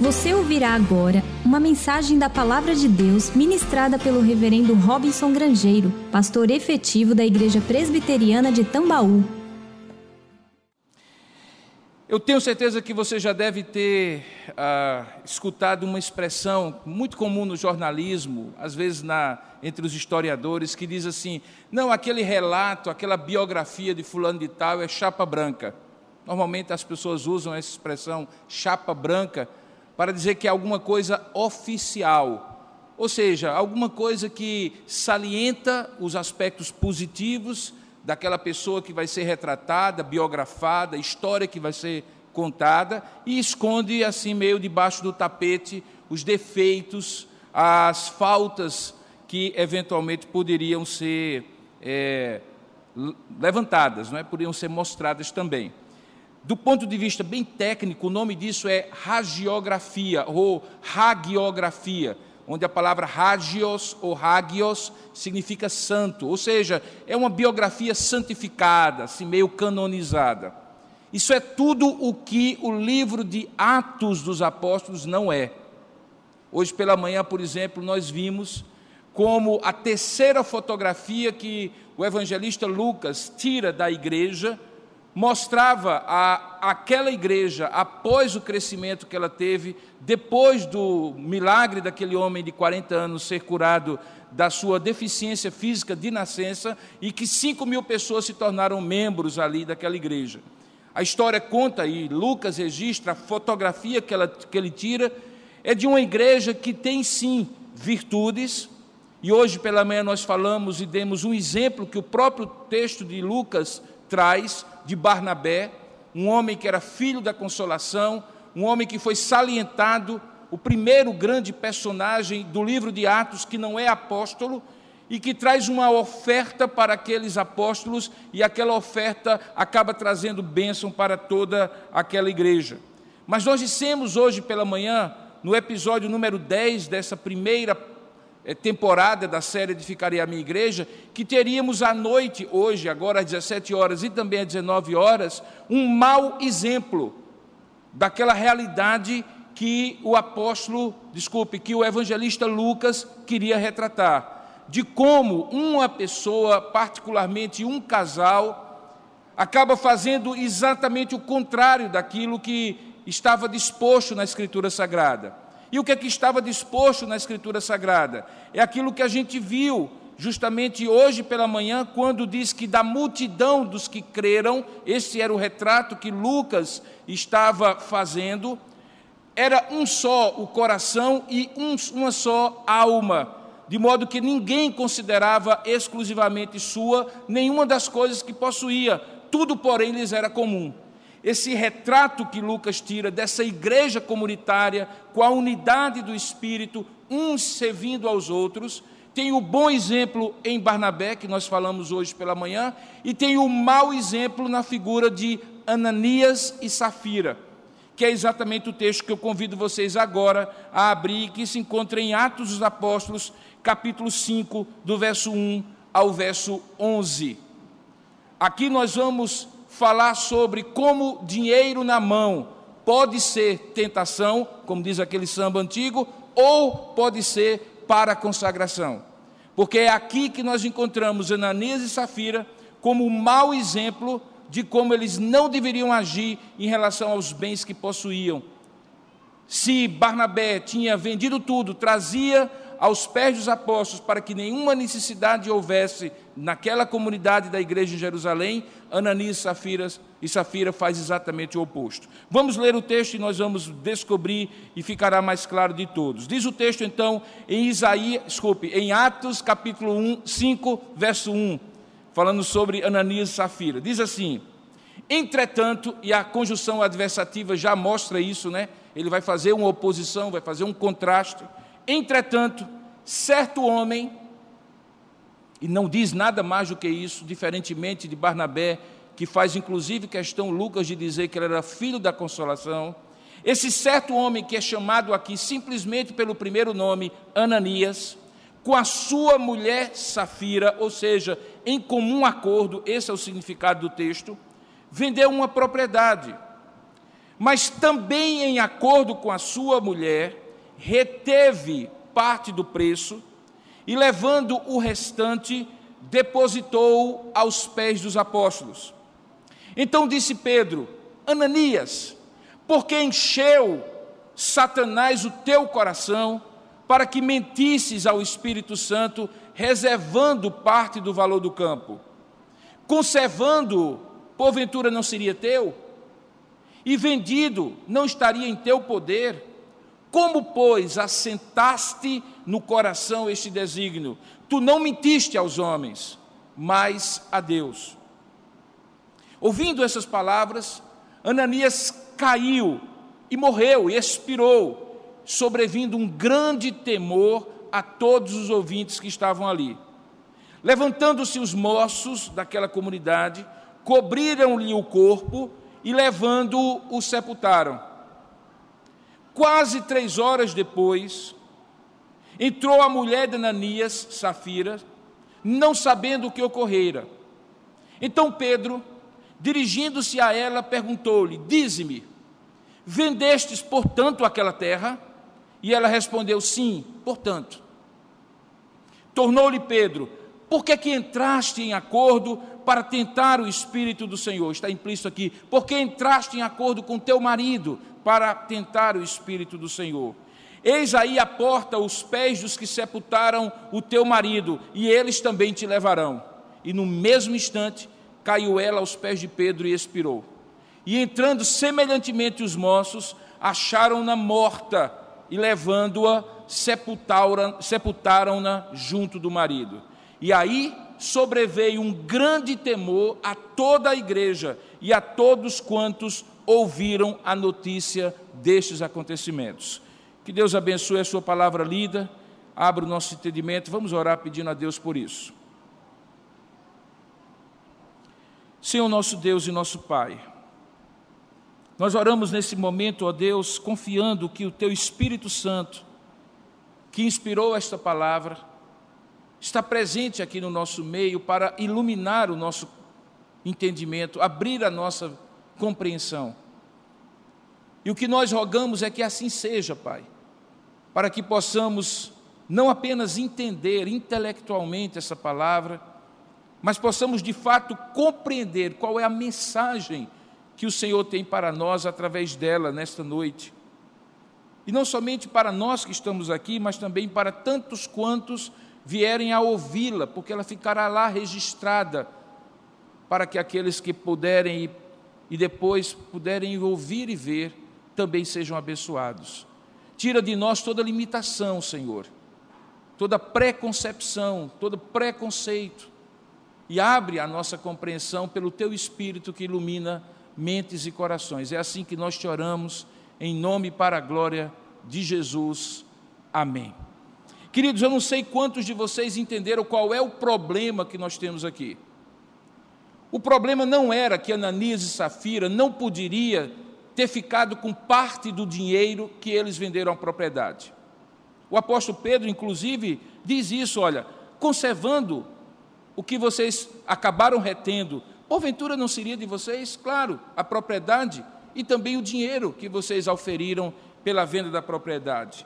Você ouvirá agora uma mensagem da Palavra de Deus ministrada pelo Reverendo Robinson Grangeiro, pastor efetivo da Igreja Presbiteriana de Tambaú. Eu tenho certeza que você já deve ter ah, escutado uma expressão muito comum no jornalismo, às vezes na, entre os historiadores, que diz assim: não, aquele relato, aquela biografia de Fulano de Tal é chapa branca. Normalmente as pessoas usam essa expressão chapa branca para dizer que é alguma coisa oficial, ou seja, alguma coisa que salienta os aspectos positivos daquela pessoa que vai ser retratada, biografada, história que vai ser contada e esconde assim meio debaixo do tapete os defeitos, as faltas que eventualmente poderiam ser é, levantadas, não é? poderiam ser mostradas também. Do ponto de vista bem técnico, o nome disso é hagiografia ou hagiografia, onde a palavra hagios ou hagios significa santo, ou seja, é uma biografia santificada, assim meio canonizada. Isso é tudo o que o livro de Atos dos Apóstolos não é. Hoje pela manhã, por exemplo, nós vimos como a terceira fotografia que o evangelista Lucas tira da igreja mostrava a, aquela igreja, após o crescimento que ela teve, depois do milagre daquele homem de 40 anos ser curado da sua deficiência física de nascença, e que 5 mil pessoas se tornaram membros ali daquela igreja. A história conta, e Lucas registra, a fotografia que, ela, que ele tira, é de uma igreja que tem sim virtudes, e hoje pela manhã nós falamos e demos um exemplo que o próprio texto de Lucas traz de Barnabé, um homem que era filho da consolação, um homem que foi salientado, o primeiro grande personagem do livro de Atos, que não é apóstolo, e que traz uma oferta para aqueles apóstolos, e aquela oferta acaba trazendo bênção para toda aquela igreja. Mas nós dissemos hoje pela manhã, no episódio número 10 dessa primeira temporada da série Edificarei a Minha Igreja, que teríamos à noite, hoje, agora às 17 horas e também às 19 horas, um mau exemplo daquela realidade que o apóstolo, desculpe, que o evangelista Lucas queria retratar, de como uma pessoa, particularmente um casal, acaba fazendo exatamente o contrário daquilo que estava disposto na Escritura Sagrada. E o que é que estava disposto na Escritura Sagrada? É aquilo que a gente viu justamente hoje pela manhã, quando diz que da multidão dos que creram, esse era o retrato que Lucas estava fazendo, era um só o coração e um, uma só alma, de modo que ninguém considerava exclusivamente sua nenhuma das coisas que possuía, tudo, porém, lhes era comum esse retrato que Lucas tira dessa igreja comunitária, com a unidade do Espírito, uns servindo aos outros, tem o bom exemplo em Barnabé, que nós falamos hoje pela manhã, e tem o mau exemplo na figura de Ananias e Safira, que é exatamente o texto que eu convido vocês agora a abrir, que se encontra em Atos dos Apóstolos, capítulo 5, do verso 1 ao verso 11. Aqui nós vamos falar sobre como dinheiro na mão pode ser tentação, como diz aquele samba antigo, ou pode ser para consagração. Porque é aqui que nós encontramos Ananias e Safira como um mau exemplo de como eles não deveriam agir em relação aos bens que possuíam. Se Barnabé tinha vendido tudo, trazia aos pés dos apóstolos para que nenhuma necessidade houvesse naquela comunidade da igreja de Jerusalém, Ananias e Safira, e Safira faz exatamente o oposto. Vamos ler o texto e nós vamos descobrir e ficará mais claro de todos. Diz o texto então em Isaías, desculpe, em Atos capítulo 1, 5, verso 1, falando sobre Ananias e Safira. Diz assim: Entretanto, e a conjunção adversativa já mostra isso, né? Ele vai fazer uma oposição, vai fazer um contraste. Entretanto, certo homem, e não diz nada mais do que isso, diferentemente de Barnabé, que faz inclusive questão Lucas de dizer que ele era filho da consolação. Esse certo homem que é chamado aqui simplesmente pelo primeiro nome, Ananias, com a sua mulher Safira, ou seja, em comum acordo, esse é o significado do texto, vendeu uma propriedade. mas também em acordo com a sua mulher, reteve parte do preço e, levando o restante, depositou aos pés dos apóstolos. Então disse Pedro: Ananias, porque encheu Satanás o teu coração para que mentisses ao Espírito Santo, reservando parte do valor do campo? Conservando, porventura não seria teu? E vendido, não estaria em teu poder? Como, pois, assentaste no coração este desígnio? Tu não mentiste aos homens, mas a Deus. Ouvindo essas palavras, Ananias caiu e morreu e expirou, sobrevindo um grande temor a todos os ouvintes que estavam ali. Levantando-se os moços daquela comunidade, cobriram-lhe o corpo e, levando-o, o sepultaram. Quase três horas depois, entrou a mulher de Ananias, Safira, não sabendo o que ocorrera. Então Pedro, dirigindo-se a ela, perguntou-lhe: Dize-me, vendestes, portanto, aquela terra? E ela respondeu: Sim, portanto. Tornou-lhe Pedro: Por que, que entraste em acordo para tentar o Espírito do Senhor? Está implícito aqui. Por que entraste em acordo com teu marido para tentar o Espírito do Senhor. Eis aí a porta os pés dos que sepultaram o teu marido, e eles também te levarão. E no mesmo instante caiu ela aos pés de Pedro e expirou. E entrando semelhantemente os moços, acharam-na morta e levando-a, sepultaram-na junto do marido. E aí sobreveio um grande temor a toda a igreja e a todos quantos ouviram a notícia destes acontecimentos. Que Deus abençoe a sua palavra lida, abra o nosso entendimento, vamos orar pedindo a Deus por isso. Senhor nosso Deus e nosso Pai, nós oramos nesse momento, ó Deus, confiando que o Teu Espírito Santo, que inspirou esta palavra, está presente aqui no nosso meio para iluminar o nosso entendimento, abrir a nossa compreensão. E o que nós rogamos é que assim seja, Pai, para que possamos não apenas entender intelectualmente essa palavra, mas possamos de fato compreender qual é a mensagem que o Senhor tem para nós através dela nesta noite. E não somente para nós que estamos aqui, mas também para tantos quantos vierem a ouvi-la, porque ela ficará lá registrada, para que aqueles que puderem e depois puderem ouvir e ver, também sejam abençoados. Tira de nós toda limitação, Senhor, toda preconcepção, todo preconceito, e abre a nossa compreensão pelo Teu Espírito que ilumina mentes e corações. É assim que nós te oramos, em nome para a glória de Jesus. Amém. Queridos, eu não sei quantos de vocês entenderam qual é o problema que nós temos aqui. O problema não era que Ananias e Safira não poderia ter ficado com parte do dinheiro que eles venderam a propriedade. O apóstolo Pedro, inclusive, diz isso: olha, conservando o que vocês acabaram retendo, porventura não seria de vocês? Claro, a propriedade e também o dinheiro que vocês auferiram pela venda da propriedade.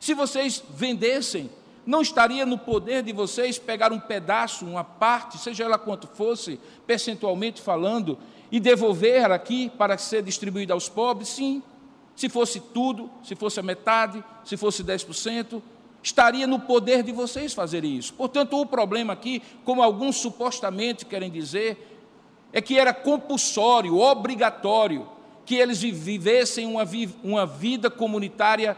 Se vocês vendessem, não estaria no poder de vocês pegar um pedaço, uma parte, seja ela quanto fosse, percentualmente falando, e devolver aqui para ser distribuída aos pobres? Sim. Se fosse tudo, se fosse a metade, se fosse 10%, estaria no poder de vocês fazerem isso. Portanto, o problema aqui, como alguns supostamente querem dizer, é que era compulsório, obrigatório, que eles vivessem uma, uma vida comunitária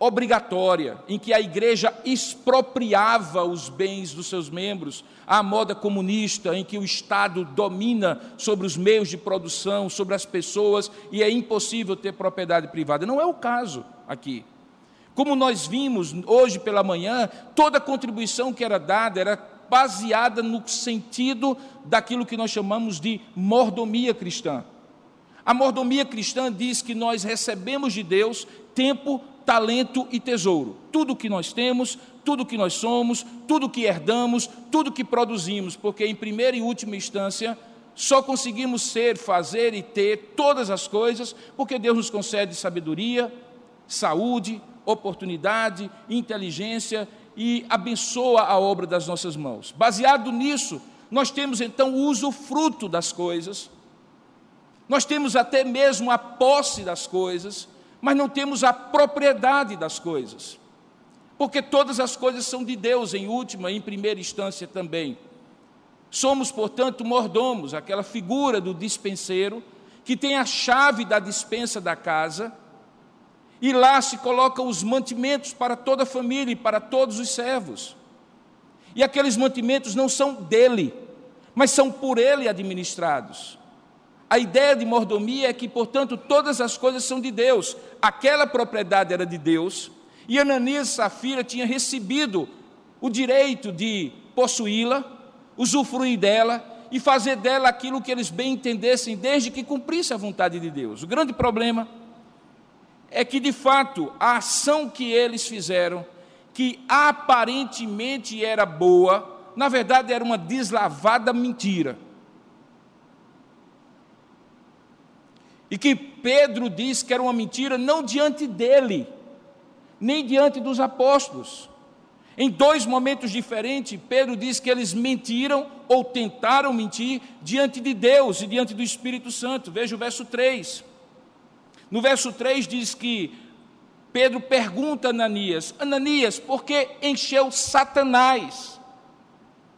obrigatória, em que a igreja expropriava os bens dos seus membros, à moda comunista, em que o Estado domina sobre os meios de produção, sobre as pessoas, e é impossível ter propriedade privada. Não é o caso aqui. Como nós vimos hoje pela manhã, toda contribuição que era dada era baseada no sentido daquilo que nós chamamos de mordomia cristã. A mordomia cristã diz que nós recebemos de Deus tempo talento e tesouro. Tudo que nós temos, tudo que nós somos, tudo que herdamos, tudo que produzimos, porque em primeira e última instância Só conseguimos ser, fazer e ter todas as coisas porque Deus nos concede sabedoria, saúde, oportunidade, inteligência e abençoa a obra das nossas mãos. Baseado nisso, nós temos então o usufruto das coisas, nós temos até mesmo a posse das coisas, mas não temos a propriedade das coisas, porque todas as coisas são de Deus, em última e em primeira instância também. Somos, portanto, mordomos, aquela figura do dispenseiro que tem a chave da dispensa da casa e lá se colocam os mantimentos para toda a família e para todos os servos. E aqueles mantimentos não são dele, mas são por ele administrados. A ideia de mordomia é que, portanto, todas as coisas são de Deus. Aquela propriedade era de Deus, e Ananias e Safira tinham recebido o direito de possuí-la, usufruir dela e fazer dela aquilo que eles bem entendessem, desde que cumprisse a vontade de Deus. O grande problema é que, de fato, a ação que eles fizeram, que aparentemente era boa, na verdade era uma deslavada mentira. E que Pedro diz que era uma mentira não diante dele, nem diante dos apóstolos, em dois momentos diferentes, Pedro diz que eles mentiram ou tentaram mentir diante de Deus e diante do Espírito Santo. Veja o verso 3. No verso 3 diz que Pedro pergunta a Ananias: Ananias, por que encheu Satanás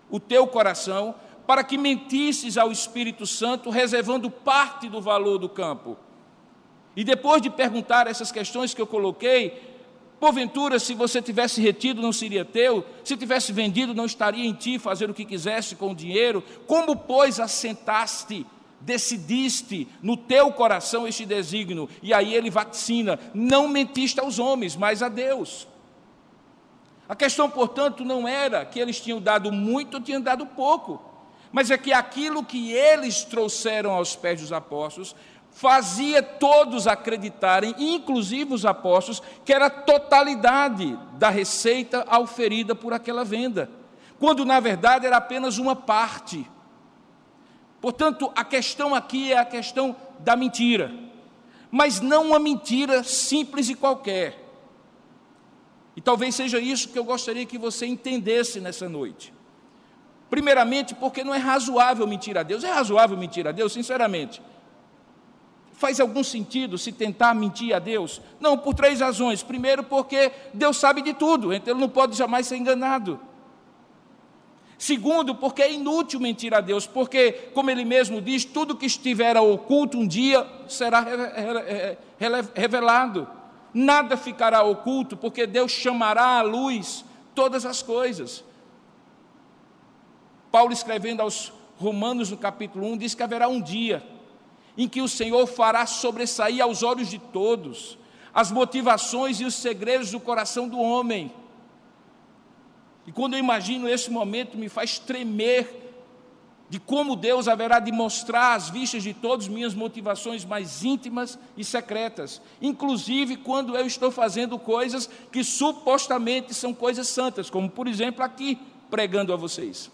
o teu coração para que mentisses ao Espírito Santo, reservando parte do valor do campo? E depois de perguntar essas questões que eu coloquei, Porventura, se você tivesse retido, não seria teu, se tivesse vendido, não estaria em ti fazer o que quisesse com o dinheiro. Como, pois, assentaste, decidiste no teu coração este desígnio? E aí ele vaticina: não mentiste aos homens, mas a Deus. A questão, portanto, não era que eles tinham dado muito ou tinham dado pouco, mas é que aquilo que eles trouxeram aos pés dos apóstolos fazia todos acreditarem, inclusive os apóstolos, que era a totalidade da receita auferida por aquela venda, quando na verdade era apenas uma parte. Portanto, a questão aqui é a questão da mentira, mas não uma mentira simples e qualquer. E talvez seja isso que eu gostaria que você entendesse nessa noite. Primeiramente, porque não é razoável mentir a Deus. É razoável mentir a Deus, sinceramente. Faz algum sentido se tentar mentir a Deus? Não, por três razões. Primeiro, porque Deus sabe de tudo, então Ele não pode jamais ser enganado. Segundo, porque é inútil mentir a Deus, porque, como Ele mesmo diz, tudo que estiver oculto um dia será revelado. Nada ficará oculto, porque Deus chamará à luz todas as coisas. Paulo, escrevendo aos Romanos, no capítulo 1, diz que haverá um dia em que o Senhor fará sobressair aos olhos de todos as motivações e os segredos do coração do homem. E quando eu imagino esse momento, me faz tremer de como Deus haverá de mostrar às vistas de todos minhas motivações mais íntimas e secretas, inclusive quando eu estou fazendo coisas que supostamente são coisas santas, como por exemplo aqui pregando a vocês.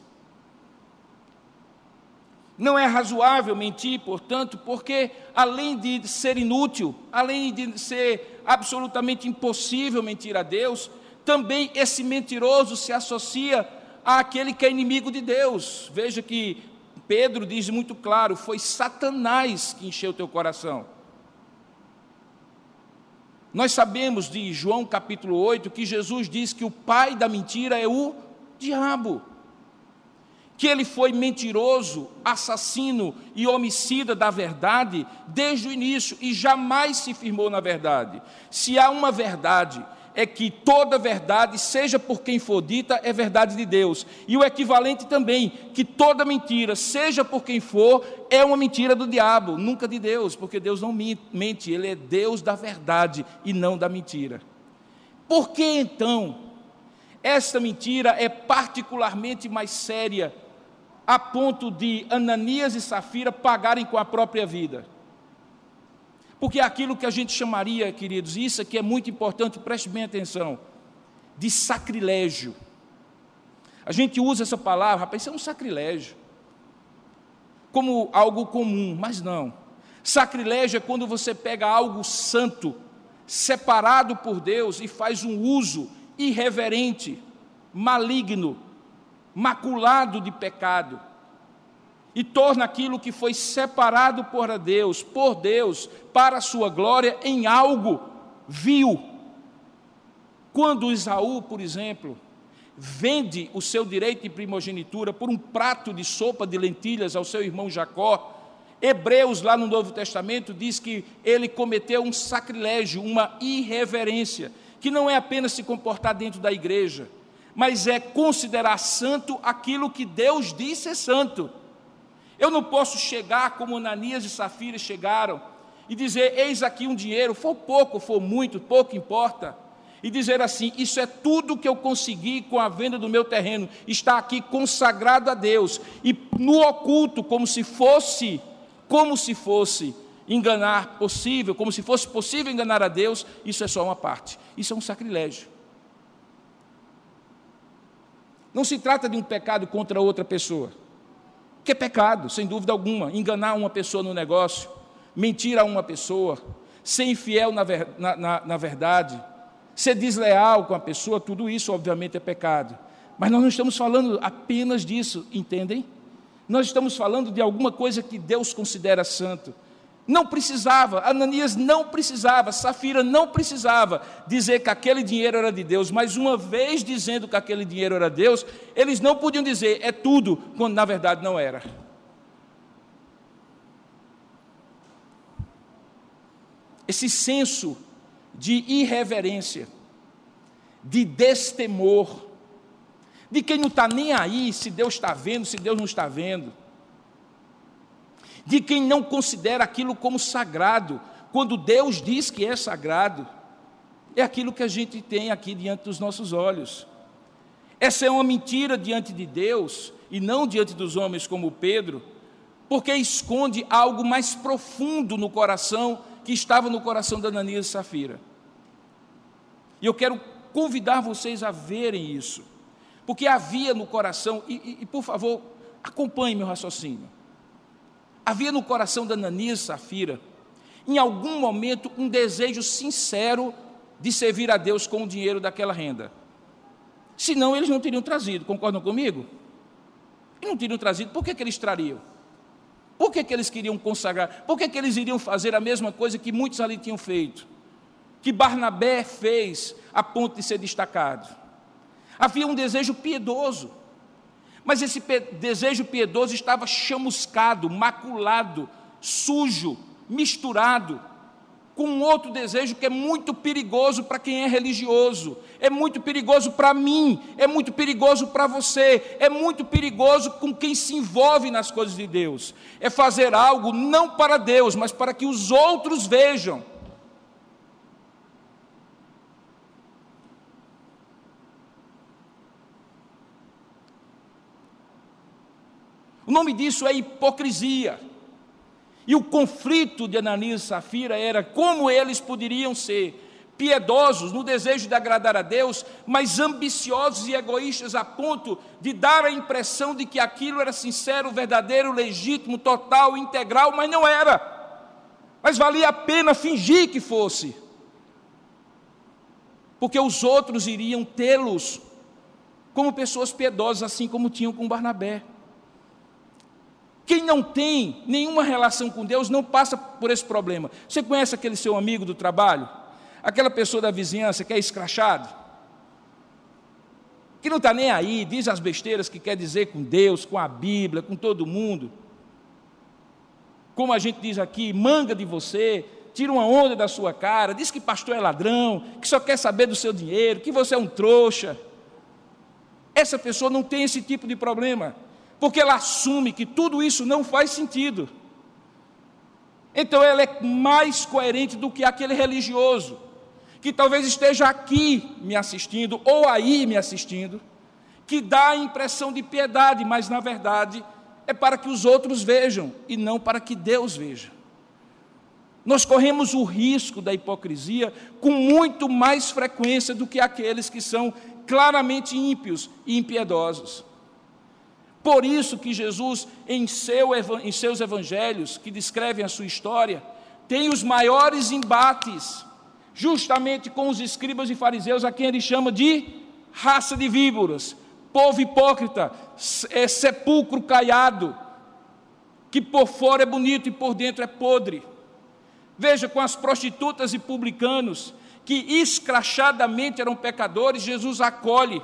Não é razoável mentir, portanto, porque além de ser inútil, além de ser absolutamente impossível mentir a Deus, também esse mentiroso se associa àquele que é inimigo de Deus. Veja que Pedro diz muito claro: foi Satanás que encheu teu coração. Nós sabemos de João capítulo 8 que Jesus diz que o pai da mentira é o diabo que ele foi mentiroso, assassino e homicida da verdade desde o início e jamais se firmou na verdade. Se há uma verdade, é que toda verdade, seja por quem for dita, é verdade de Deus. E o equivalente também, que toda mentira, seja por quem for, é uma mentira do diabo, nunca de Deus, porque Deus não mente, ele é Deus da verdade e não da mentira. Por que então esta mentira é particularmente mais séria a ponto de Ananias e Safira pagarem com a própria vida. Porque aquilo que a gente chamaria, queridos, isso aqui é muito importante, preste bem atenção, de sacrilégio. A gente usa essa palavra, rapaz, isso é um sacrilégio. como algo comum, mas não. Sacrilégio é quando você pega algo santo, separado por Deus e faz um uso irreverente, maligno, maculado de pecado e torna aquilo que foi separado por Deus, por Deus, para a sua glória, em algo vil. Quando Isaú, por exemplo, vende o seu direito de primogenitura por um prato de sopa de lentilhas ao seu irmão Jacó, Hebreus, lá no Novo Testamento, diz que ele cometeu um sacrilégio, uma irreverência, que não é apenas se comportar dentro da igreja, mas é considerar santo aquilo que Deus disse ser santo. Eu não posso chegar como Ananias e Safira chegaram e dizer: Eis aqui um dinheiro, for pouco, for muito, pouco importa e dizer assim: Isso é tudo que eu consegui com a venda do meu terreno, está aqui consagrado a Deus, e no oculto, como se fosse, como se fosse enganar possível, como se fosse possível enganar a Deus, isso é só uma parte, isso é um sacrilégio. Não se trata de um pecado contra outra pessoa, que é pecado, sem dúvida alguma, enganar uma pessoa no negócio, mentir a uma pessoa, ser infiel na, na, na, na verdade ser desleal com a pessoa, tudo isso obviamente é pecado. Mas nós não estamos falando apenas disso, entendem? Nós estamos falando de alguma coisa que Deus considera santo. Não precisava, Ananias não precisava, Safira não precisava dizer que aquele dinheiro era de Deus, mas uma vez dizendo que aquele dinheiro era de Deus, eles não podiam dizer é tudo, quando na verdade não era. Esse senso de irreverência, de destemor, de quem não está nem aí se Deus está vendo, se Deus não está vendo, de quem não considera aquilo como sagrado, quando Deus diz que é sagrado, é aquilo que a gente tem aqui diante dos nossos olhos. Essa é uma mentira diante de Deus e não diante dos homens como Pedro, porque esconde algo mais profundo no coração que estava no coração da Ananias e Safira. E eu quero convidar vocês a verem isso, porque havia no coração, e, e, e por favor, acompanhe meu raciocínio. Havia no coração da Ananias e Safira, em algum momento, um desejo sincero de servir a Deus com o dinheiro daquela renda. Senão eles não teriam trazido, concordam comigo? E não teriam trazido, por que, que eles trariam? Por que, que eles queriam consagrar? Por que, que eles iriam fazer a mesma coisa que muitos ali tinham feito? que Barnabé fez a ponto de ser destacado. Havia um desejo piedoso, mas esse desejo piedoso estava chamuscado, maculado, sujo, misturado com outro desejo que é muito perigoso para quem é religioso, é muito perigoso para mim, é muito perigoso para você, é muito perigoso com quem se envolve nas coisas de Deus. É fazer algo não para Deus, mas para que os outros vejam. Nome disso é hipocrisia. E o conflito de Ananias e Safira era como eles poderiam ser piedosos no desejo de agradar a Deus, mas ambiciosos e egoístas a ponto de dar a impressão de que aquilo era sincero, verdadeiro, legítimo, total, integral, mas não era. Mas valia a pena fingir que fosse. Porque os outros iriam tê-los como pessoas piedosas, assim como tinham com Barnabé. Quem não tem nenhuma relação com Deus não passa por esse problema. Você conhece aquele seu amigo do trabalho? Aquela pessoa da vizinhança que é escrachado? Que não está nem aí, diz as besteiras que quer dizer com Deus, com a Bíblia, com todo mundo. Como a gente diz aqui, manga de você, tira uma onda da sua cara, diz que pastor é ladrão, que só quer saber do seu dinheiro, que você é um trouxa. Essa pessoa não tem esse tipo de problema porque ela assume que tudo isso não faz sentido. Então ela é mais coerente do que aquele religioso, que talvez esteja aqui me assistindo, ou aí me assistindo, que dá a impressão de piedade, mas na verdade é para que os outros vejam e não para que Deus veja. Nós corremos o risco da hipocrisia com muito mais frequência do que aqueles que são claramente ímpios e impiedosos. Por isso que Jesus, em, seu, em seus evangelhos, que descrevem a sua história, tem os maiores embates, justamente com os escribas e fariseus, a quem ele chama de raça de víboras, povo hipócrita, é sepulcro caiado, que por fora é bonito e por dentro é podre. Veja, com as prostitutas e publicanos, que escrachadamente eram pecadores, Jesus acolhe.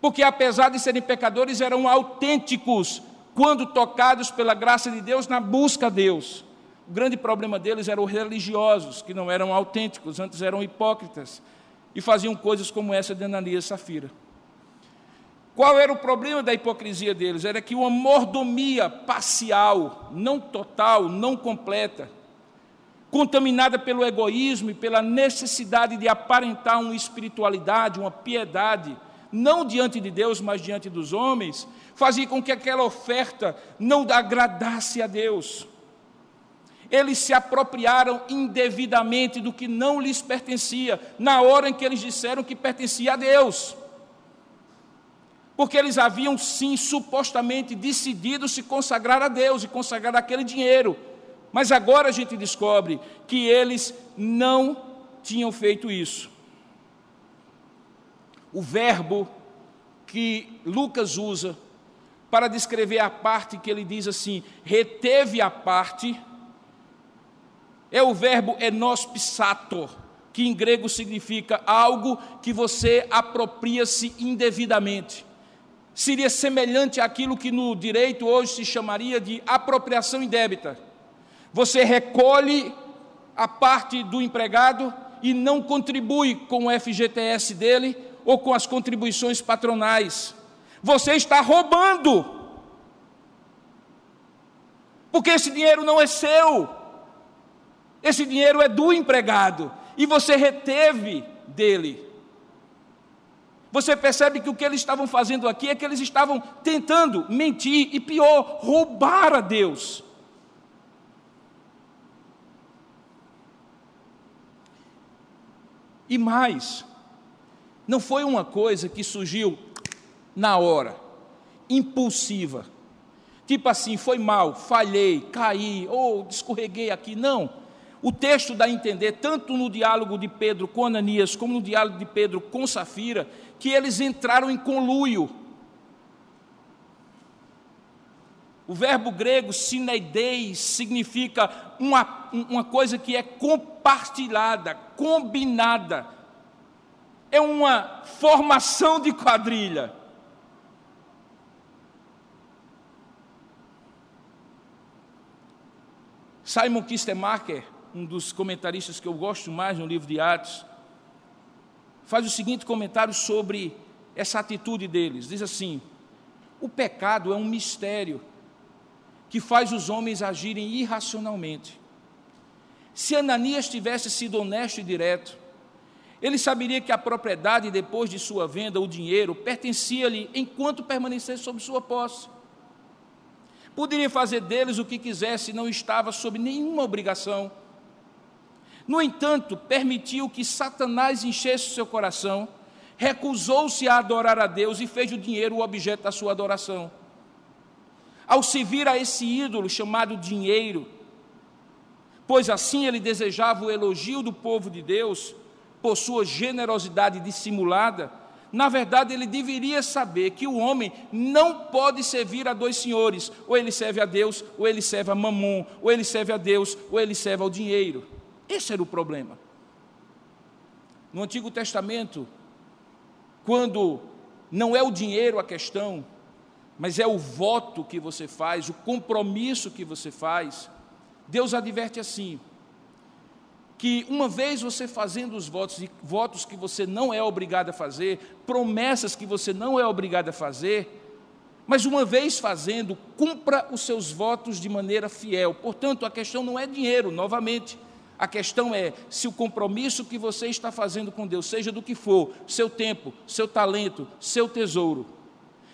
Porque apesar de serem pecadores, eram autênticos quando tocados pela graça de Deus na busca a Deus. O grande problema deles eram os religiosos, que não eram autênticos, antes eram hipócritas e faziam coisas como essa de Ananias e Safira. Qual era o problema da hipocrisia deles? Era que uma mordomia parcial, não total, não completa, contaminada pelo egoísmo e pela necessidade de aparentar uma espiritualidade, uma piedade, não diante de Deus, mas diante dos homens, fazia com que aquela oferta não agradasse a Deus. Eles se apropriaram indevidamente do que não lhes pertencia, na hora em que eles disseram que pertencia a Deus porque eles haviam sim supostamente decidido se consagrar a Deus e consagrar aquele dinheiro. Mas agora a gente descobre que eles não tinham feito isso. O verbo que Lucas usa para descrever a parte que ele diz assim, reteve a parte, é o verbo enospisator, que em grego significa algo que você apropria-se indevidamente seria semelhante àquilo que no direito hoje se chamaria de apropriação indébita. Você recolhe a parte do empregado e não contribui com o FGTS dele ou com as contribuições patronais. Você está roubando. Porque esse dinheiro não é seu. Esse dinheiro é do empregado e você reteve dele. Você percebe que o que eles estavam fazendo aqui é que eles estavam tentando mentir e pior, roubar a Deus. E mais, não foi uma coisa que surgiu na hora, impulsiva. Tipo assim, foi mal, falhei, caí, ou escorreguei aqui. Não. O texto dá a entender, tanto no diálogo de Pedro com Ananias, como no diálogo de Pedro com Safira, que eles entraram em conluio. O verbo grego sineideis significa uma, uma coisa que é compartilhada, combinada. É uma formação de quadrilha. Simon Kistemacher, um dos comentaristas que eu gosto mais no livro de Atos, faz o seguinte comentário sobre essa atitude deles: diz assim, o pecado é um mistério que faz os homens agirem irracionalmente. Se Ananias tivesse sido honesto e direto, ele saberia que a propriedade, depois de sua venda, o dinheiro, pertencia-lhe enquanto permanecesse sob sua posse. Poderia fazer deles o que quisesse, não estava sob nenhuma obrigação. No entanto, permitiu que Satanás enchesse seu coração, recusou-se a adorar a Deus e fez o dinheiro o objeto da sua adoração. Ao se vir a esse ídolo chamado dinheiro, pois assim ele desejava o elogio do povo de Deus por sua generosidade dissimulada, na verdade ele deveria saber que o homem não pode servir a dois senhores, ou ele serve a Deus, ou ele serve a mamon, ou ele serve a Deus, ou ele serve ao dinheiro. Esse era o problema. No Antigo Testamento, quando não é o dinheiro a questão, mas é o voto que você faz, o compromisso que você faz, Deus adverte assim: que uma vez você fazendo os votos, e votos que você não é obrigado a fazer, promessas que você não é obrigado a fazer, mas uma vez fazendo, cumpra os seus votos de maneira fiel. Portanto, a questão não é dinheiro, novamente, a questão é se o compromisso que você está fazendo com Deus, seja do que for, seu tempo, seu talento, seu tesouro,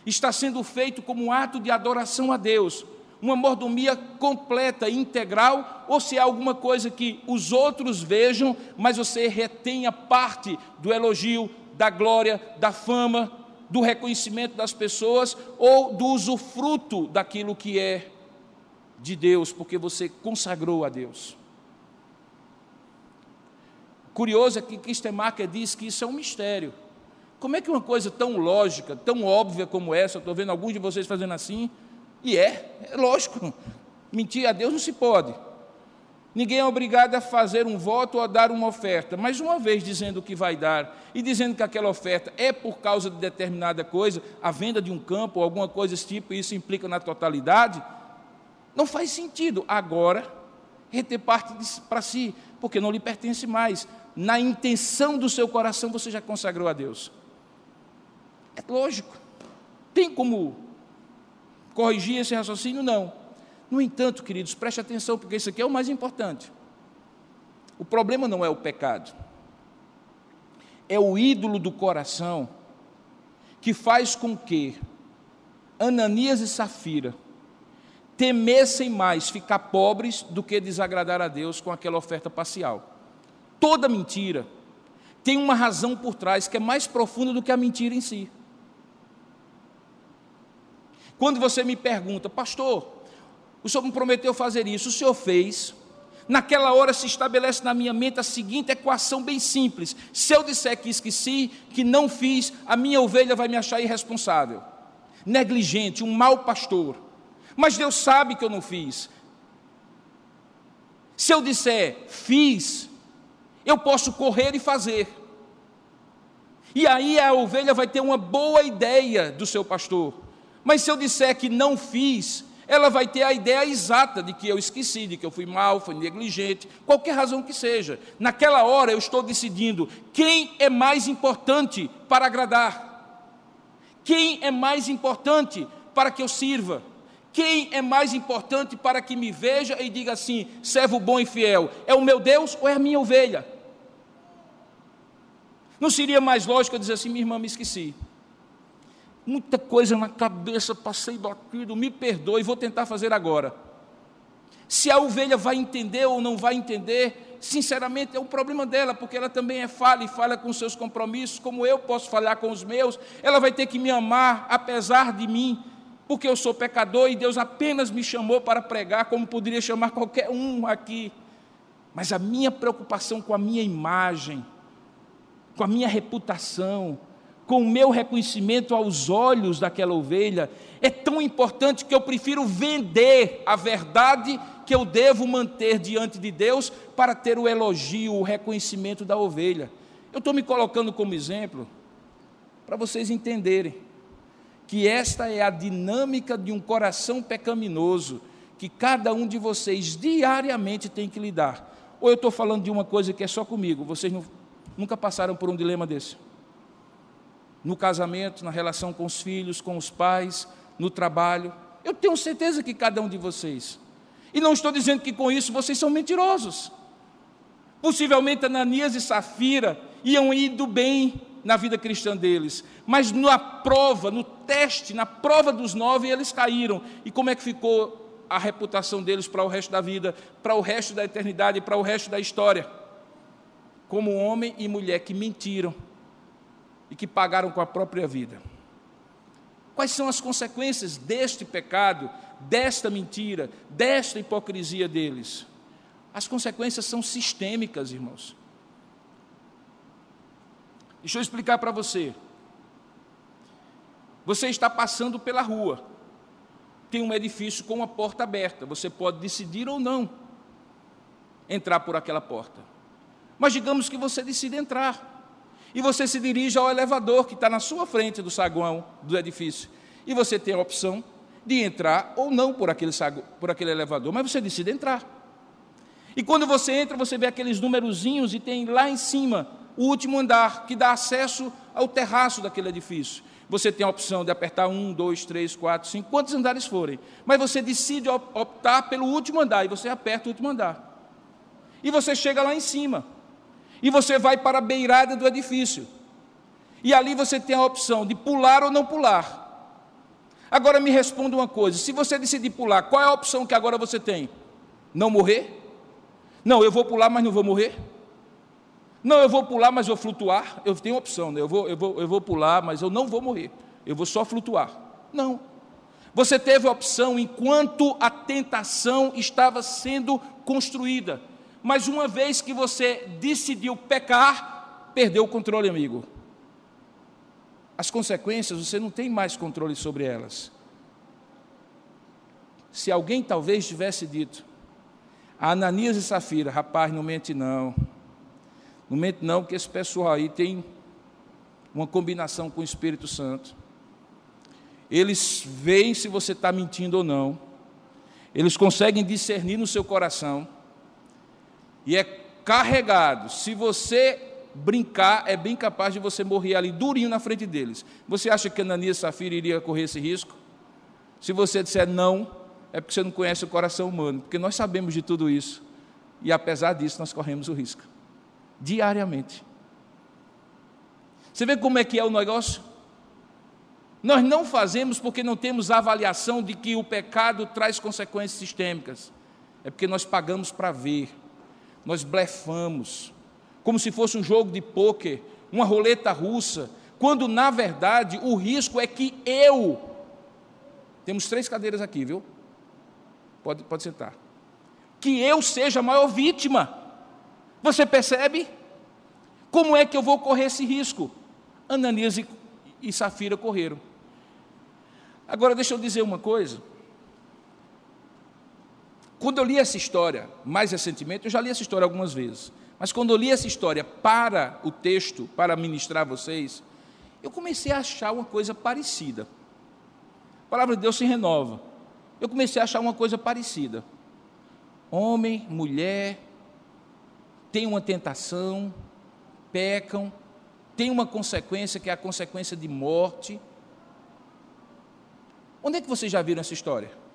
está sendo feito como um ato de adoração a Deus, uma mordomia completa, integral, ou se é alguma coisa que os outros vejam, mas você retenha parte do elogio, da glória, da fama, do reconhecimento das pessoas ou do usufruto daquilo que é de Deus, porque você consagrou a Deus. Curioso é que Kistemacher diz que isso é um mistério. Como é que uma coisa tão lógica, tão óbvia como essa, estou vendo alguns de vocês fazendo assim, e é, é lógico, mentir a Deus não se pode. Ninguém é obrigado a fazer um voto ou a dar uma oferta, mas uma vez dizendo o que vai dar e dizendo que aquela oferta é por causa de determinada coisa, a venda de um campo ou alguma coisa desse tipo, e isso implica na totalidade, não faz sentido agora reter parte para si, porque não lhe pertence mais. Na intenção do seu coração você já consagrou a Deus. É lógico. Tem como corrigir esse raciocínio? Não. No entanto, queridos, preste atenção, porque isso aqui é o mais importante. O problema não é o pecado, é o ídolo do coração que faz com que Ananias e Safira temessem mais ficar pobres do que desagradar a Deus com aquela oferta parcial. Toda mentira tem uma razão por trás que é mais profunda do que a mentira em si. Quando você me pergunta, pastor, o senhor me prometeu fazer isso, o senhor fez. Naquela hora se estabelece na minha mente a seguinte equação bem simples: se eu disser que esqueci, que não fiz, a minha ovelha vai me achar irresponsável, negligente, um mau pastor. Mas Deus sabe que eu não fiz. Se eu disser fiz, eu posso correr e fazer. E aí a ovelha vai ter uma boa ideia do seu pastor. Mas se eu disser que não fiz, ela vai ter a ideia exata de que eu esqueci, de que eu fui mal, fui negligente, qualquer razão que seja. Naquela hora eu estou decidindo quem é mais importante para agradar, quem é mais importante para que eu sirva. Quem é mais importante para que me veja e diga assim: servo bom e fiel? É o meu Deus ou é a minha ovelha? Não seria mais lógico eu dizer assim: minha irmã, me esqueci. Muita coisa na cabeça, passei batido, me perdoe, vou tentar fazer agora. Se a ovelha vai entender ou não vai entender, sinceramente é um problema dela, porque ela também é falha e falha com seus compromissos, como eu posso falhar com os meus. Ela vai ter que me amar apesar de mim porque eu sou pecador e Deus apenas me chamou para pregar, como poderia chamar qualquer um aqui. Mas a minha preocupação com a minha imagem, com a minha reputação, com o meu reconhecimento aos olhos daquela ovelha, é tão importante que eu prefiro vender a verdade que eu devo manter diante de Deus para ter o elogio, o reconhecimento da ovelha. Eu estou me colocando como exemplo para vocês entenderem que esta é a dinâmica de um coração pecaminoso que cada um de vocês diariamente tem que lidar. Ou eu estou falando de uma coisa que é só comigo, vocês não, nunca passaram por um dilema desse? No casamento, na relação com os filhos, com os pais, no trabalho. Eu tenho certeza que cada um de vocês. E não estou dizendo que com isso vocês são mentirosos. Possivelmente Ananias e Safira iam indo bem na vida cristã deles, mas na prova, no teste, na prova dos nove, eles caíram. E como é que ficou a reputação deles para o resto da vida, para o resto da eternidade, para o resto da história? Como homem e mulher que mentiram e que pagaram com a própria vida. Quais são as consequências deste pecado, desta mentira, desta hipocrisia deles? As consequências são sistêmicas, irmãos. Deixa eu explicar para você. Você está passando pela rua, tem um edifício com uma porta aberta, você pode decidir ou não entrar por aquela porta. Mas digamos que você decide entrar, e você se dirige ao elevador que está na sua frente do saguão do edifício, e você tem a opção de entrar ou não por aquele, por aquele elevador, mas você decide entrar. E quando você entra, você vê aqueles numerozinhos e tem lá em cima o último andar, que dá acesso ao terraço daquele edifício. Você tem a opção de apertar um, dois, três, quatro, cinco, quantos andares forem. Mas você decide optar pelo último andar e você aperta o último andar. E você chega lá em cima. E você vai para a beirada do edifício. E ali você tem a opção de pular ou não pular. Agora me responda uma coisa: se você decidir pular, qual é a opção que agora você tem? Não morrer? Não, eu vou pular, mas não vou morrer? Não, eu vou pular, mas vou flutuar. Eu tenho opção, né? eu, vou, eu, vou, eu vou pular, mas eu não vou morrer. Eu vou só flutuar. Não. Você teve a opção enquanto a tentação estava sendo construída. Mas uma vez que você decidiu pecar, perdeu o controle, amigo. As consequências você não tem mais controle sobre elas. Se alguém talvez tivesse dito, a Ananias e Safira, rapaz, não mente não. Não mente não, porque esse pessoal aí tem uma combinação com o Espírito Santo. Eles veem se você está mentindo ou não. Eles conseguem discernir no seu coração. E é carregado. Se você brincar, é bem capaz de você morrer ali durinho na frente deles. Você acha que Ananias Safira iria correr esse risco? Se você disser não, é porque você não conhece o coração humano, porque nós sabemos de tudo isso. E apesar disso, nós corremos o risco diariamente. Você vê como é que é o negócio? Nós não fazemos porque não temos avaliação de que o pecado traz consequências sistêmicas. É porque nós pagamos para ver. Nós blefamos, como se fosse um jogo de pôquer, uma roleta russa, quando na verdade o risco é que eu temos três cadeiras aqui, viu? Pode, pode sentar. Que eu seja a maior vítima. Você percebe? Como é que eu vou correr esse risco? Ananias e, e Safira correram. Agora, deixa eu dizer uma coisa. Quando eu li essa história, mais recentemente, eu já li essa história algumas vezes, mas quando eu li essa história para o texto, para ministrar a vocês, eu comecei a achar uma coisa parecida. A palavra de Deus se renova. Eu comecei a achar uma coisa parecida. Homem, mulher, tem uma tentação, pecam, tem uma consequência que é a consequência de morte. Onde é que vocês já viram essa história?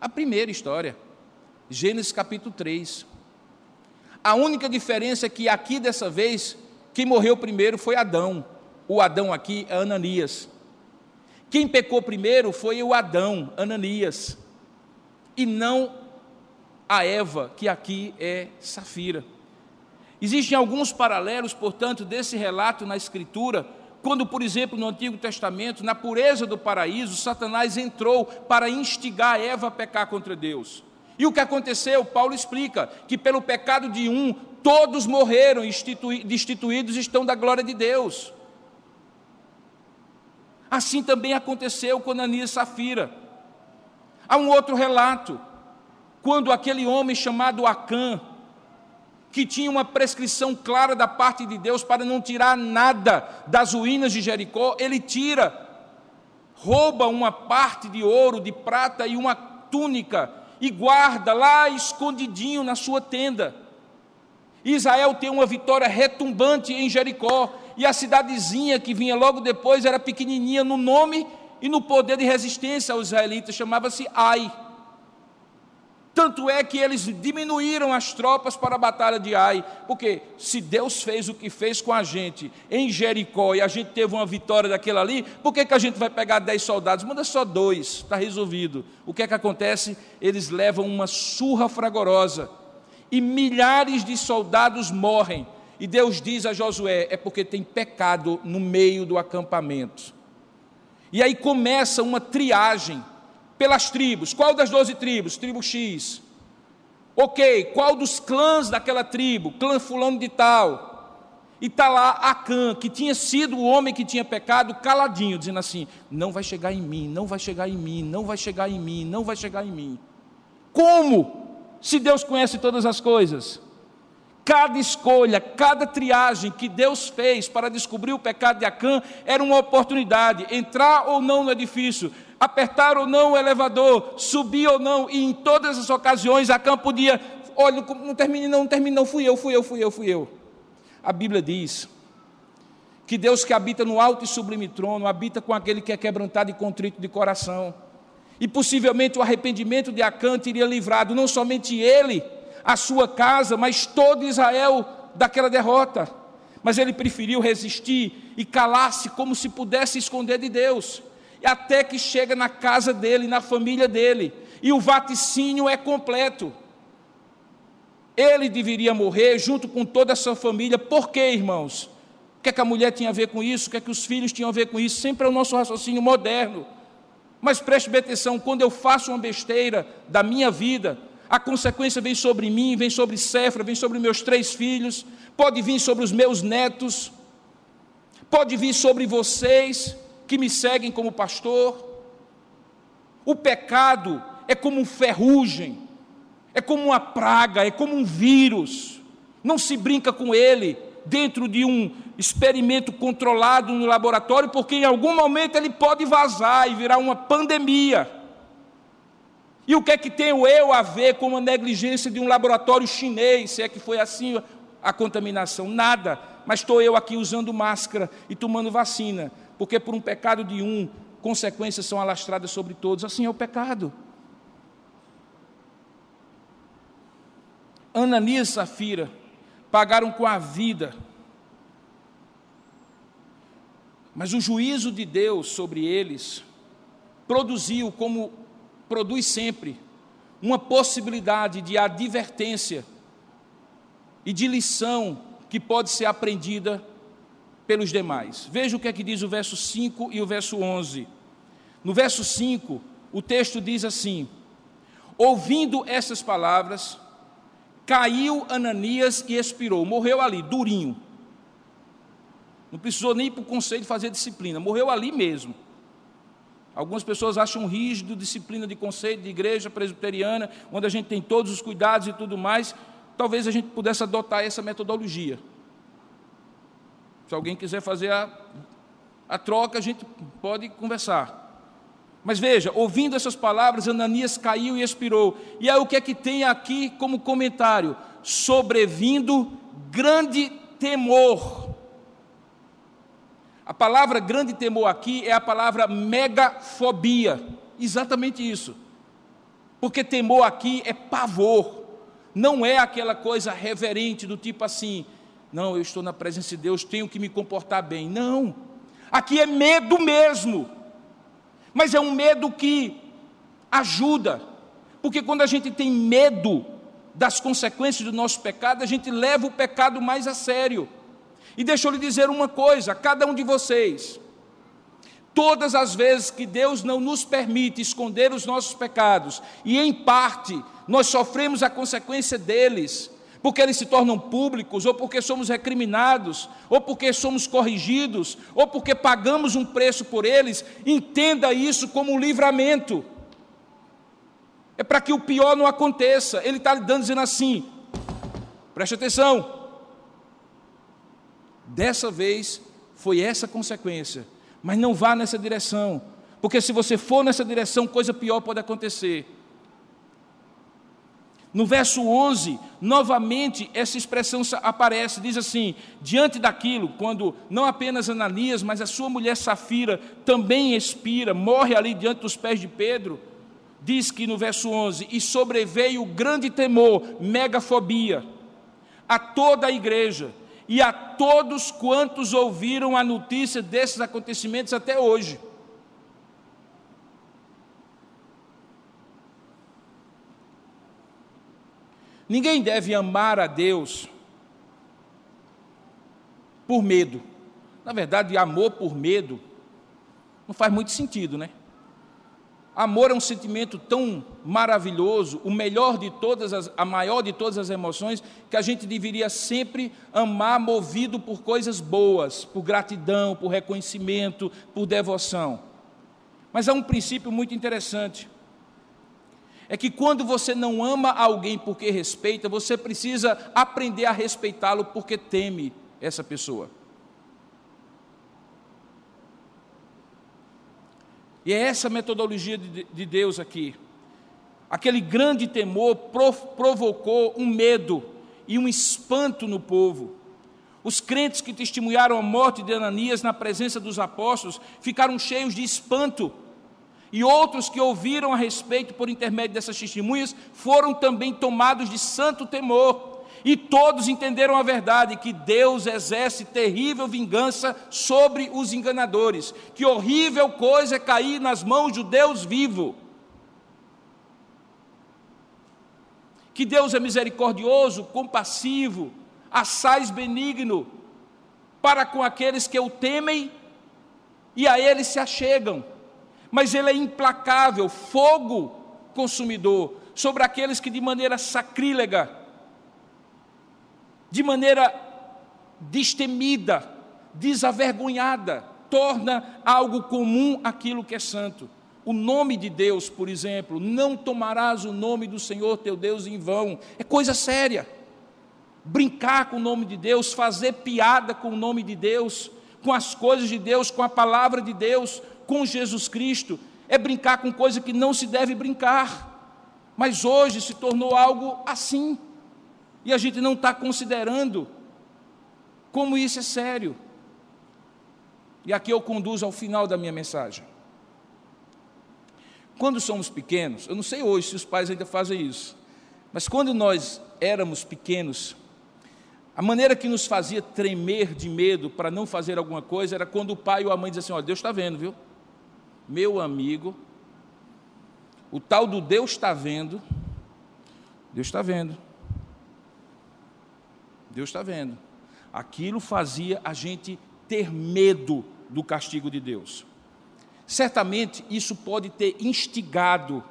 A primeira história, Gênesis capítulo 3. A única diferença é que aqui dessa vez, quem morreu primeiro foi Adão. O Adão aqui é Ananias. Quem pecou primeiro foi o Adão, Ananias, e não a Eva, que aqui é Safira. Existem alguns paralelos, portanto, desse relato na Escritura, quando, por exemplo, no Antigo Testamento, na pureza do paraíso, Satanás entrou para instigar Eva a pecar contra Deus. E o que aconteceu? Paulo explica que pelo pecado de um, todos morreram, destituídos estão da glória de Deus. Assim também aconteceu com Ananias e Safira. Há um outro relato, quando aquele homem chamado Acã, que tinha uma prescrição clara da parte de Deus para não tirar nada das ruínas de Jericó, ele tira, rouba uma parte de ouro, de prata e uma túnica e guarda lá escondidinho na sua tenda. Israel tem uma vitória retumbante em Jericó, e a cidadezinha que vinha logo depois era pequenininha no nome e no poder de resistência aos israelitas, chamava-se Ai. Tanto é que eles diminuíram as tropas para a batalha de Ai, porque se Deus fez o que fez com a gente em Jericó e a gente teve uma vitória daquela ali, por que, que a gente vai pegar dez soldados? Manda só dois, está resolvido. O que é que acontece? Eles levam uma surra fragorosa e milhares de soldados morrem. E Deus diz a Josué: é porque tem pecado no meio do acampamento. E aí começa uma triagem pelas tribos. Qual das doze tribos? Tribo X. Ok, qual dos clãs daquela tribo? Clã fulano de tal. E está lá Acã, que tinha sido o homem que tinha pecado, caladinho, dizendo assim: não vai chegar em mim, não vai chegar em mim, não vai chegar em mim, não vai chegar em mim. Como? Se Deus conhece todas as coisas. Cada escolha, cada triagem que Deus fez para descobrir o pecado de Acã era uma oportunidade. Entrar ou não no edifício, apertar ou não o elevador, subir ou não, e em todas as ocasiões Acã podia, olha, não termine não, não termine não, fui eu, fui eu, fui eu, fui eu. A Bíblia diz que Deus que habita no alto e sublime trono, habita com aquele que é quebrantado e contrito de coração. E possivelmente o arrependimento de Acã teria livrado não somente ele, a sua casa, mas todo Israel daquela derrota. Mas ele preferiu resistir e calar-se como se pudesse esconder de Deus até que chega na casa dele, na família dele, e o vaticínio é completo. ele deveria morrer junto com toda a sua família. Por quê, irmãos? O que, é que a mulher tinha a ver com isso? O que, é que os filhos tinham a ver com isso? Sempre é o nosso raciocínio moderno. Mas preste bem atenção: quando eu faço uma besteira da minha vida, a consequência vem sobre mim, vem sobre Cefra, vem sobre meus três filhos, pode vir sobre os meus netos, pode vir sobre vocês que me seguem como pastor. O pecado é como um ferrugem, é como uma praga, é como um vírus. Não se brinca com ele dentro de um experimento controlado no laboratório, porque em algum momento ele pode vazar e virar uma pandemia. E o que é que tenho eu a ver com a negligência de um laboratório chinês, se é que foi assim a contaminação? Nada. Mas estou eu aqui usando máscara e tomando vacina, porque por um pecado de um, consequências são alastradas sobre todos. Assim é o pecado. Ananias e Safira pagaram com a vida. Mas o juízo de Deus sobre eles produziu, como produz sempre, uma possibilidade de advertência e de lição que pode ser aprendida pelos demais. Veja o que é que diz o verso 5 e o verso 11. No verso 5, o texto diz assim: Ouvindo essas palavras, caiu Ananias e expirou, morreu ali, durinho. Não precisou nem para o conselho fazer disciplina, morreu ali mesmo. Algumas pessoas acham rígido disciplina de conselho de igreja presbiteriana, onde a gente tem todos os cuidados e tudo mais. Talvez a gente pudesse adotar essa metodologia. Se alguém quiser fazer a, a troca, a gente pode conversar. Mas veja, ouvindo essas palavras, Ananias caiu e expirou. E aí o que é que tem aqui como comentário? Sobrevindo grande temor. A palavra grande temor aqui é a palavra megafobia. Exatamente isso. Porque temor aqui é pavor. Não é aquela coisa reverente do tipo assim, não, eu estou na presença de Deus, tenho que me comportar bem. Não. Aqui é medo mesmo. Mas é um medo que ajuda. Porque quando a gente tem medo das consequências do nosso pecado, a gente leva o pecado mais a sério. E deixa eu lhe dizer uma coisa, cada um de vocês. Todas as vezes que Deus não nos permite esconder os nossos pecados, e em parte nós sofremos a consequência deles, porque eles se tornam públicos, ou porque somos recriminados, ou porque somos corrigidos, ou porque pagamos um preço por eles, entenda isso como um livramento. É para que o pior não aconteça. Ele está dando dizendo assim: preste atenção. Dessa vez foi essa consequência, mas não vá nessa direção, porque se você for nessa direção, coisa pior pode acontecer. No verso 11, novamente essa expressão aparece, diz assim: diante daquilo, quando não apenas Ananias, mas a sua mulher Safira também expira, morre ali diante dos pés de Pedro, diz que no verso 11: e sobreveio grande temor, megafobia, a toda a igreja e a todos quantos ouviram a notícia desses acontecimentos até hoje. Ninguém deve amar a Deus por medo. Na verdade, amor por medo não faz muito sentido, né? Amor é um sentimento tão maravilhoso, o melhor de todas as, a maior de todas as emoções, que a gente deveria sempre amar movido por coisas boas, por gratidão, por reconhecimento, por devoção. Mas há um princípio muito interessante é que quando você não ama alguém porque respeita, você precisa aprender a respeitá-lo porque teme essa pessoa. E é essa metodologia de Deus aqui. Aquele grande temor provocou um medo e um espanto no povo. Os crentes que testemunharam a morte de Ananias na presença dos apóstolos ficaram cheios de espanto e outros que ouviram a respeito por intermédio dessas testemunhas foram também tomados de santo temor. E todos entenderam a verdade que Deus exerce terrível vingança sobre os enganadores. Que horrível coisa é cair nas mãos do Deus vivo. que Deus é misericordioso, compassivo, assaz benigno para com aqueles que o temem e a ele se achegam. Mas ele é implacável, fogo consumidor sobre aqueles que de maneira sacrílega, de maneira destemida, desavergonhada, torna algo comum aquilo que é santo. O nome de Deus, por exemplo, não tomarás o nome do Senhor teu Deus em vão, é coisa séria. Brincar com o nome de Deus, fazer piada com o nome de Deus, com as coisas de Deus, com a palavra de Deus, com Jesus Cristo, é brincar com coisa que não se deve brincar. Mas hoje se tornou algo assim, e a gente não está considerando como isso é sério. E aqui eu conduzo ao final da minha mensagem. Quando somos pequenos, eu não sei hoje se os pais ainda fazem isso, mas quando nós éramos pequenos, a maneira que nos fazia tremer de medo para não fazer alguma coisa era quando o pai ou a mãe dizia assim: Olha, Deus está vendo, viu? Meu amigo, o tal do Deus está vendo, Deus está vendo. Deus está vendo. Aquilo fazia a gente ter medo do castigo de Deus. Certamente isso pode ter instigado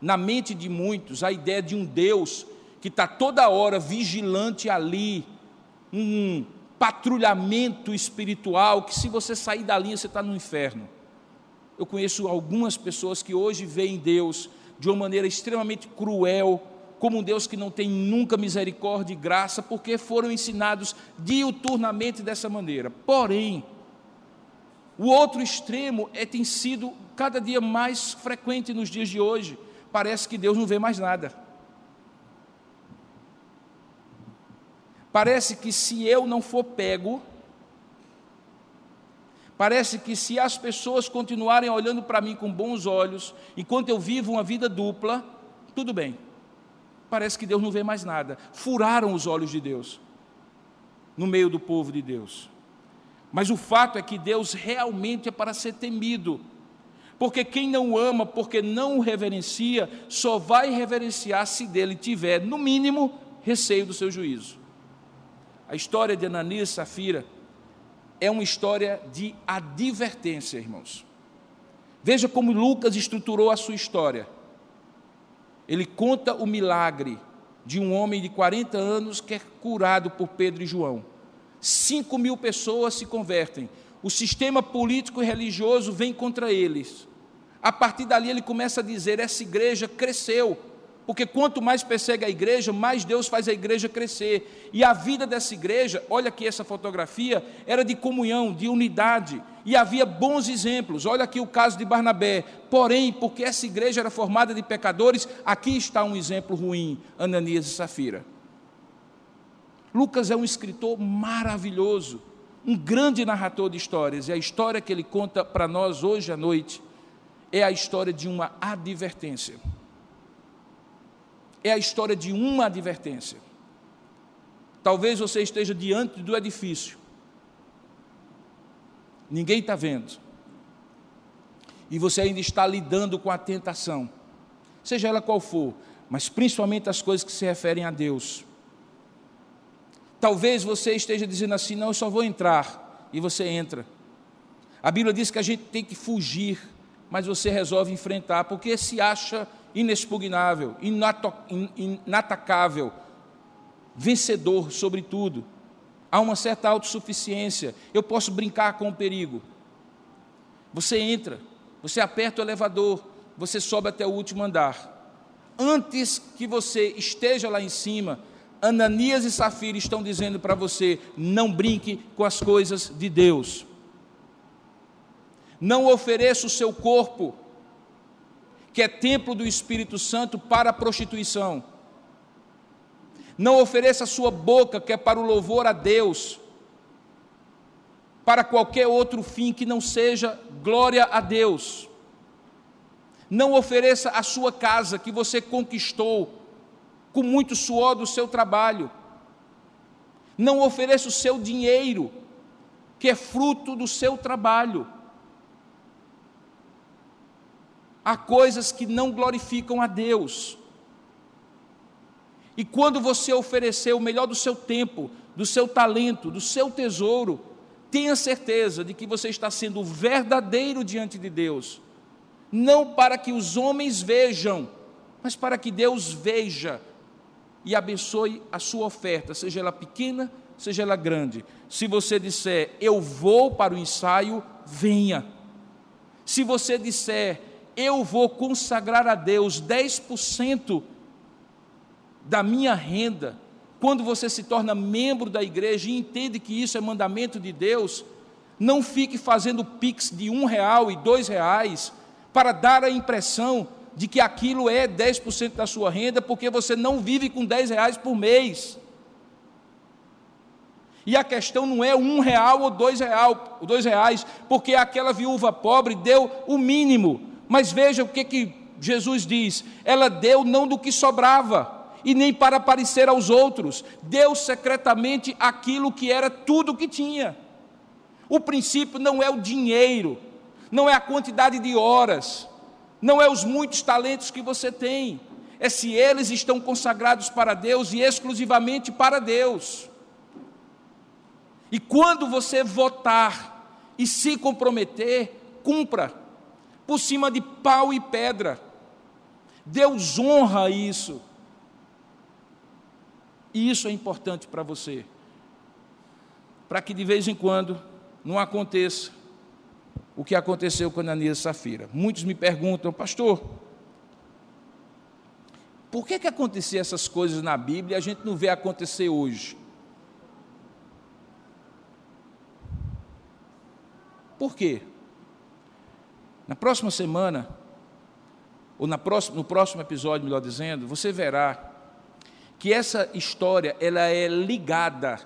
na mente de muitos a ideia de um Deus que está toda hora vigilante ali, um patrulhamento espiritual, que se você sair da linha você está no inferno. Eu conheço algumas pessoas que hoje veem Deus de uma maneira extremamente cruel, como um Deus que não tem nunca misericórdia e graça, porque foram ensinados diuturnamente dessa maneira. Porém, o outro extremo é, tem sido cada dia mais frequente nos dias de hoje. Parece que Deus não vê mais nada. Parece que se eu não for pego, parece que se as pessoas continuarem olhando para mim com bons olhos, enquanto eu vivo uma vida dupla, tudo bem parece que Deus não vê mais nada. Furaram os olhos de Deus no meio do povo de Deus. Mas o fato é que Deus realmente é para ser temido. Porque quem não ama, porque não o reverencia, só vai reverenciar se dele tiver, no mínimo, receio do seu juízo. A história de Ananias e Safira é uma história de advertência, irmãos. Veja como Lucas estruturou a sua história ele conta o milagre de um homem de 40 anos que é curado por Pedro e João. Cinco mil pessoas se convertem. O sistema político e religioso vem contra eles. A partir dali ele começa a dizer: essa igreja cresceu, porque quanto mais persegue a igreja, mais Deus faz a igreja crescer. E a vida dessa igreja, olha aqui essa fotografia, era de comunhão, de unidade, e havia bons exemplos. Olha aqui o caso de Barnabé. Porém, porque essa igreja era formada de pecadores, aqui está um exemplo ruim: Ananias e Safira. Lucas é um escritor maravilhoso, um grande narrador de histórias, e a história que ele conta para nós hoje à noite é a história de uma advertência é a história de uma advertência. Talvez você esteja diante do edifício, ninguém está vendo, e você ainda está lidando com a tentação, seja ela qual for, mas principalmente as coisas que se referem a Deus. Talvez você esteja dizendo assim: não, eu só vou entrar, e você entra. A Bíblia diz que a gente tem que fugir, mas você resolve enfrentar, porque se acha inexpugnável, inatacável, vencedor sobre tudo. Há uma certa autossuficiência. Eu posso brincar com o perigo. Você entra, você aperta o elevador, você sobe até o último andar. Antes que você esteja lá em cima, Ananias e Safira estão dizendo para você: não brinque com as coisas de Deus. Não ofereça o seu corpo que é templo do Espírito Santo, para a prostituição. Não ofereça a sua boca, que é para o louvor a Deus, para qualquer outro fim que não seja glória a Deus. Não ofereça a sua casa que você conquistou com muito suor do seu trabalho. Não ofereça o seu dinheiro, que é fruto do seu trabalho. Há coisas que não glorificam a Deus. E quando você oferecer o melhor do seu tempo, do seu talento, do seu tesouro, tenha certeza de que você está sendo verdadeiro diante de Deus, não para que os homens vejam, mas para que Deus veja e abençoe a sua oferta, seja ela pequena, seja ela grande. Se você disser, eu vou para o ensaio, venha. Se você disser, eu vou consagrar a Deus 10% da minha renda, quando você se torna membro da igreja e entende que isso é mandamento de Deus, não fique fazendo pix de um real e dois reais para dar a impressão de que aquilo é 10% da sua renda, porque você não vive com 10 reais por mês. E a questão não é um real ou dois, real, dois reais, porque aquela viúva pobre deu o mínimo. Mas veja o que, que Jesus diz: ela deu não do que sobrava, e nem para aparecer aos outros, deu secretamente aquilo que era tudo que tinha. O princípio não é o dinheiro, não é a quantidade de horas, não é os muitos talentos que você tem, é se eles estão consagrados para Deus e exclusivamente para Deus. E quando você votar e se comprometer, cumpra, por cima de pau e pedra. Deus honra isso. E isso é importante para você. Para que de vez em quando não aconteça o que aconteceu com Ananias e Safira. Muitos me perguntam, pastor, por que, que acontecia essas coisas na Bíblia e a gente não vê acontecer hoje? Por quê? Na próxima semana, ou na próxima, no próximo episódio, melhor dizendo, você verá que essa história ela é ligada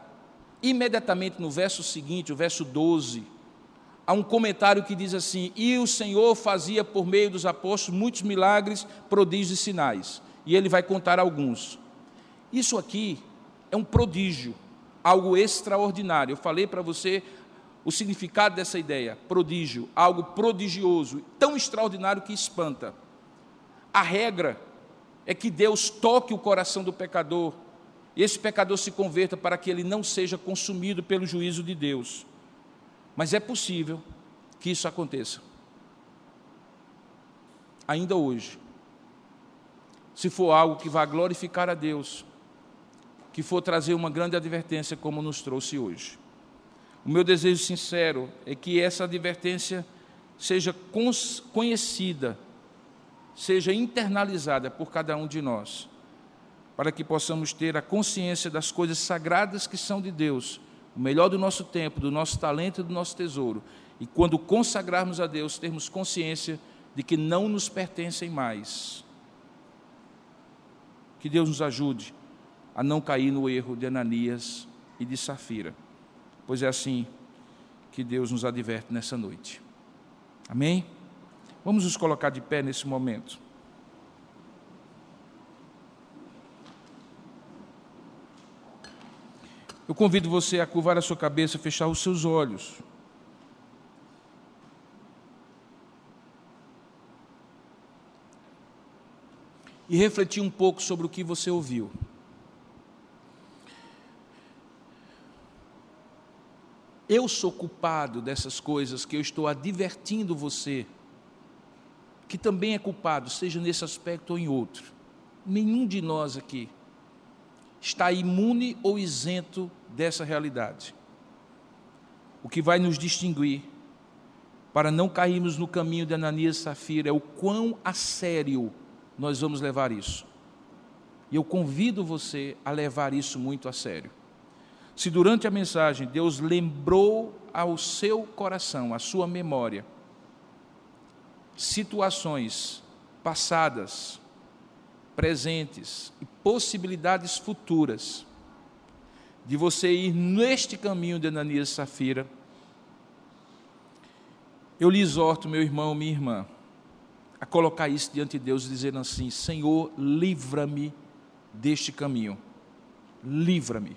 imediatamente no verso seguinte, o verso 12, a um comentário que diz assim: E o Senhor fazia por meio dos apóstolos muitos milagres, prodígios e sinais. E ele vai contar alguns. Isso aqui é um prodígio, algo extraordinário. Eu falei para você o significado dessa ideia, prodígio, algo prodigioso, tão extraordinário que espanta. A regra é que Deus toque o coração do pecador e esse pecador se converta para que ele não seja consumido pelo juízo de Deus. Mas é possível que isso aconteça. Ainda hoje. Se for algo que vá glorificar a Deus, que for trazer uma grande advertência como nos trouxe hoje. O meu desejo sincero é que essa advertência seja conhecida, seja internalizada por cada um de nós, para que possamos ter a consciência das coisas sagradas que são de Deus, o melhor do nosso tempo, do nosso talento e do nosso tesouro. E quando consagrarmos a Deus, termos consciência de que não nos pertencem mais. Que Deus nos ajude a não cair no erro de Ananias e de Safira pois é assim que Deus nos adverte nessa noite. Amém? Vamos nos colocar de pé nesse momento. Eu convido você a curvar a sua cabeça, fechar os seus olhos. E refletir um pouco sobre o que você ouviu. Eu sou culpado dessas coisas que eu estou advertindo você, que também é culpado, seja nesse aspecto ou em outro. Nenhum de nós aqui está imune ou isento dessa realidade. O que vai nos distinguir para não cairmos no caminho de Ananias e Safira é o quão a sério nós vamos levar isso. E eu convido você a levar isso muito a sério. Se durante a mensagem Deus lembrou ao seu coração, à sua memória, situações passadas, presentes e possibilidades futuras de você ir neste caminho de Ananias e Safira, eu lhe exorto, meu irmão, minha irmã, a colocar isso diante de Deus, dizendo assim: Senhor, livra-me deste caminho, livra-me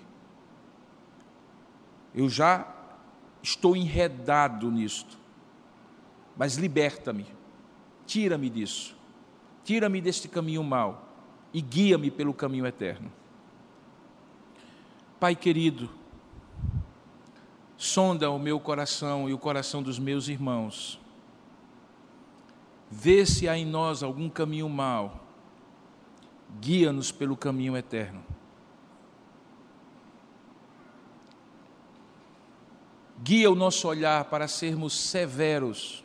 eu já estou enredado nisto. Mas liberta-me, tira-me disso, tira-me deste caminho mau e guia-me pelo caminho eterno. Pai querido, sonda o meu coração e o coração dos meus irmãos. Vê se há em nós algum caminho mau. Guia-nos pelo caminho eterno. Guia o nosso olhar para sermos severos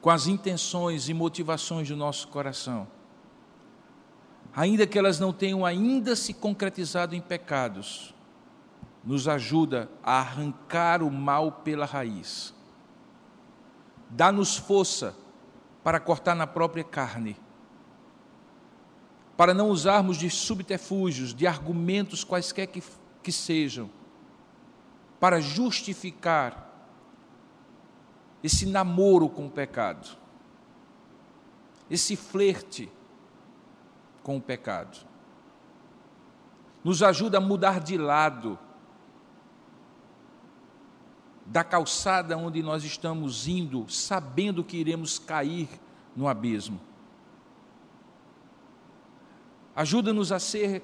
com as intenções e motivações do nosso coração. Ainda que elas não tenham ainda se concretizado em pecados, nos ajuda a arrancar o mal pela raiz. Dá-nos força para cortar na própria carne, para não usarmos de subterfúgios, de argumentos quaisquer que, que sejam, para justificar esse namoro com o pecado, esse flerte com o pecado. Nos ajuda a mudar de lado da calçada onde nós estamos indo, sabendo que iremos cair no abismo. Ajuda-nos a ser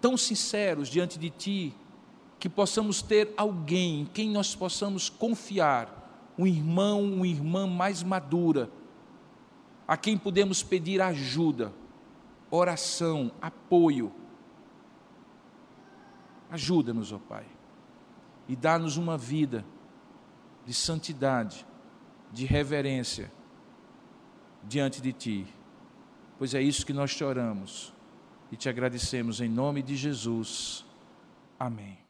tão sinceros diante de Ti, que possamos ter alguém em quem nós possamos confiar, um irmão, uma irmã mais madura, a quem podemos pedir ajuda, oração, apoio. Ajuda-nos, ó Pai e dá-nos uma vida de santidade, de reverência diante de Ti. Pois é isso que nós te oramos e te agradecemos em nome de Jesus. Amém.